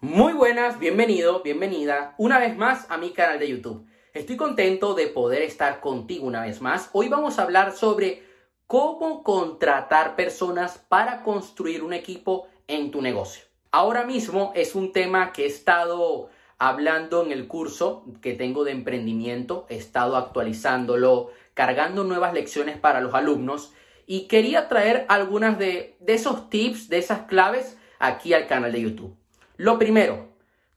Muy buenas, bienvenido, bienvenida una vez más a mi canal de YouTube. Estoy contento de poder estar contigo una vez más. Hoy vamos a hablar sobre cómo contratar personas para construir un equipo en tu negocio. Ahora mismo es un tema que he estado hablando en el curso que tengo de emprendimiento, he estado actualizándolo, cargando nuevas lecciones para los alumnos y quería traer algunas de, de esos tips, de esas claves aquí al canal de YouTube. Lo primero,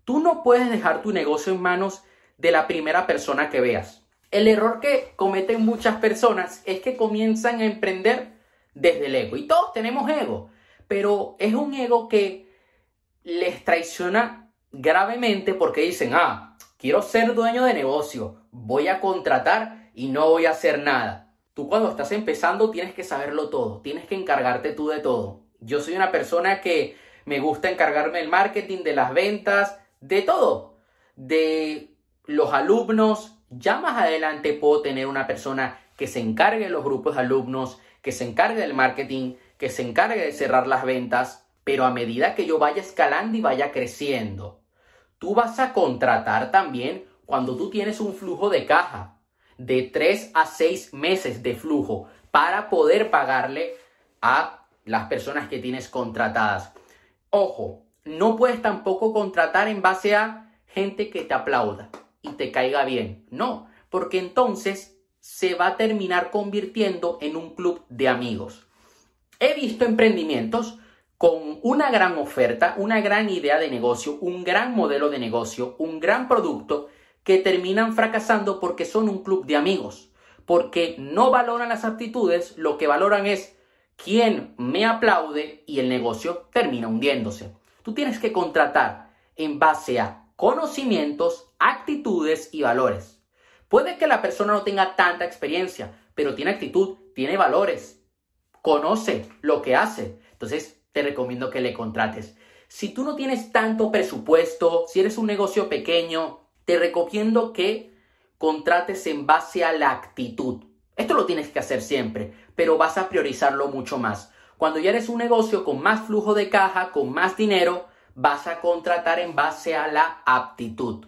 tú no puedes dejar tu negocio en manos de la primera persona que veas. El error que cometen muchas personas es que comienzan a emprender desde el ego. Y todos tenemos ego, pero es un ego que les traiciona gravemente porque dicen, ah, quiero ser dueño de negocio, voy a contratar y no voy a hacer nada. Tú cuando estás empezando tienes que saberlo todo, tienes que encargarte tú de todo. Yo soy una persona que me gusta encargarme del marketing, de las ventas, de todo, de los alumnos. Ya más adelante puedo tener una persona que se encargue de los grupos de alumnos, que se encargue del marketing, que se encargue de cerrar las ventas, pero a medida que yo vaya escalando y vaya creciendo, tú vas a contratar también cuando tú tienes un flujo de caja de 3 a 6 meses de flujo para poder pagarle a las personas que tienes contratadas. Ojo, no puedes tampoco contratar en base a gente que te aplauda y te caiga bien. No, porque entonces se va a terminar convirtiendo en un club de amigos. He visto emprendimientos con una gran oferta, una gran idea de negocio, un gran modelo de negocio, un gran producto que terminan fracasando porque son un club de amigos, porque no valoran las aptitudes, lo que valoran es quién me aplaude y el negocio termina hundiéndose. Tú tienes que contratar en base a conocimientos, actitudes y valores. Puede que la persona no tenga tanta experiencia, pero tiene actitud, tiene valores, conoce lo que hace. Entonces, te recomiendo que le contrates. Si tú no tienes tanto presupuesto, si eres un negocio pequeño, te recomiendo que contrates en base a la actitud. Esto lo tienes que hacer siempre, pero vas a priorizarlo mucho más. Cuando ya eres un negocio con más flujo de caja, con más dinero, vas a contratar en base a la aptitud.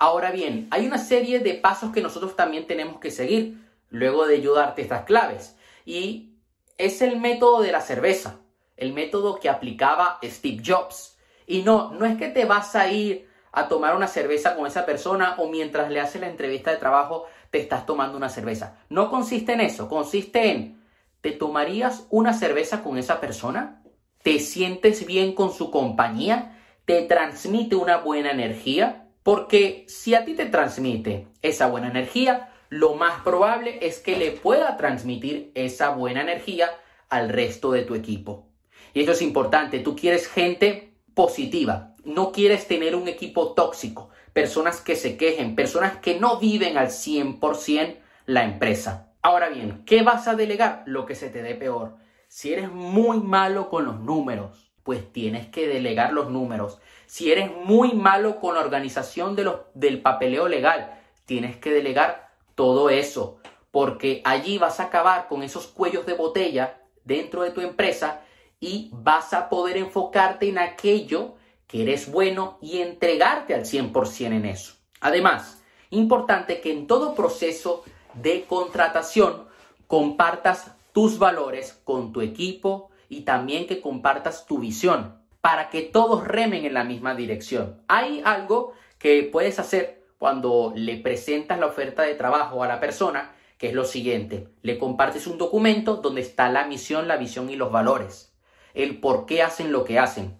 Ahora bien, hay una serie de pasos que nosotros también tenemos que seguir luego de ayudarte estas claves. Y es el método de la cerveza, el método que aplicaba Steve Jobs. Y no, no es que te vas a ir a tomar una cerveza con esa persona o mientras le haces la entrevista de trabajo te estás tomando una cerveza. No consiste en eso, consiste en, ¿te tomarías una cerveza con esa persona? ¿Te sientes bien con su compañía? ¿Te transmite una buena energía? Porque si a ti te transmite esa buena energía, lo más probable es que le pueda transmitir esa buena energía al resto de tu equipo. Y esto es importante, tú quieres gente positiva. No quieres tener un equipo tóxico, personas que se quejen, personas que no viven al 100% la empresa. Ahora bien, ¿qué vas a delegar? Lo que se te dé peor. Si eres muy malo con los números, pues tienes que delegar los números. Si eres muy malo con la organización de los, del papeleo legal, tienes que delegar todo eso, porque allí vas a acabar con esos cuellos de botella dentro de tu empresa y vas a poder enfocarte en aquello que eres bueno y entregarte al 100% en eso. Además, importante que en todo proceso de contratación compartas tus valores con tu equipo y también que compartas tu visión para que todos remen en la misma dirección. Hay algo que puedes hacer cuando le presentas la oferta de trabajo a la persona, que es lo siguiente, le compartes un documento donde está la misión, la visión y los valores el por qué hacen lo que hacen.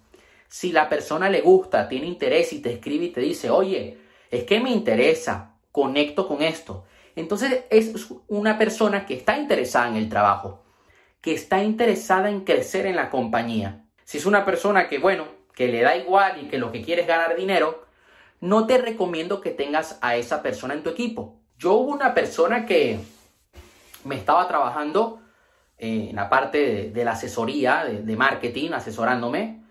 Si la persona le gusta, tiene interés y te escribe y te dice, oye, es que me interesa, conecto con esto. Entonces es una persona que está interesada en el trabajo, que está interesada en crecer en la compañía. Si es una persona que, bueno, que le da igual y que lo que quiere es ganar dinero, no te recomiendo que tengas a esa persona en tu equipo. Yo hubo una persona que me estaba trabajando eh, en la parte de, la asesoría, de, marketing, asesorándome.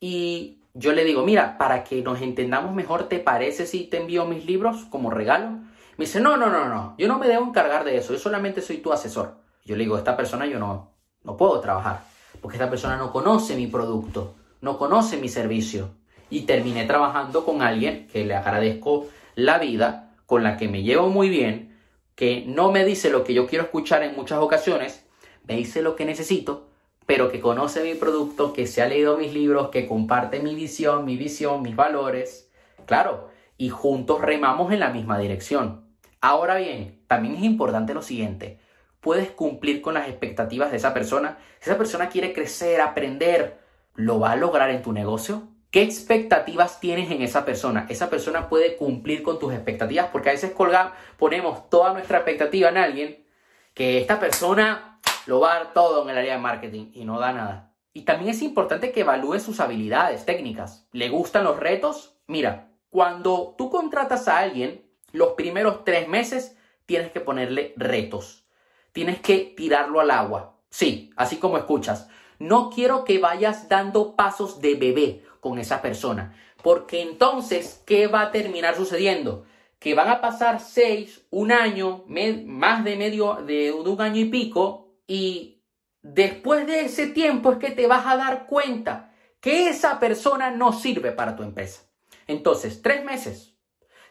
Y yo le digo, mira, para que nos entendamos mejor, ¿te parece si te envío mis libros como regalo? Me dice, no, no, no, no, yo no me debo encargar de eso, yo solamente soy tu asesor. Yo le digo, esta persona yo no, no puedo trabajar, porque esta persona no conoce mi producto, no conoce mi servicio. y terminé trabajando con alguien que le agradezco la vida, con la que me llevo muy bien, que no me dice lo que yo quiero escuchar en muchas ocasiones, me dice lo que necesito, pero que conoce mi producto, que se ha leído mis libros, que comparte mi visión, mi visión, mis valores. Claro, y juntos remamos en la misma dirección. Ahora bien, también es importante lo siguiente. ¿Puedes cumplir con las expectativas de esa persona? Si esa persona quiere crecer, aprender, ¿lo va a lograr en tu negocio? ¿Qué expectativas tienes en esa persona? Esa persona puede cumplir con tus expectativas porque a veces colgamos, ponemos toda nuestra expectativa en alguien que esta persona lo va a dar todo en el área de marketing y no da nada. Y también es importante que evalúe sus habilidades técnicas. ¿Le gustan los retos? Mira, cuando tú contratas a alguien, los primeros tres meses tienes que ponerle retos. Tienes que tirarlo al agua. Sí, así como escuchas. No quiero que vayas dando pasos de bebé con esa persona. Porque entonces, ¿qué va a terminar sucediendo? Que van a pasar seis, un año, más de medio, de un año y pico, y después de ese tiempo es que te vas a dar cuenta que esa persona no sirve para tu empresa. Entonces, tres meses,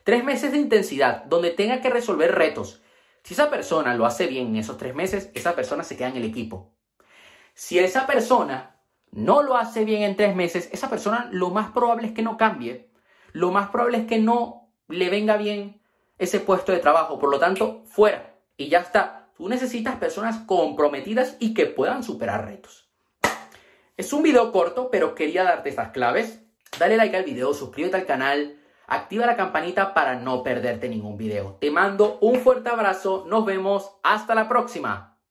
tres meses de intensidad donde tenga que resolver retos. Si esa persona lo hace bien en esos tres meses, esa persona se queda en el equipo. Si esa persona no lo hace bien en tres meses, esa persona lo más probable es que no cambie. Lo más probable es que no le venga bien ese puesto de trabajo. Por lo tanto, fuera. Y ya está. Tú necesitas personas comprometidas y que puedan superar retos. Es un video corto, pero quería darte estas claves. Dale like al video, suscríbete al canal, activa la campanita para no perderte ningún video. Te mando un fuerte abrazo, nos vemos, hasta la próxima.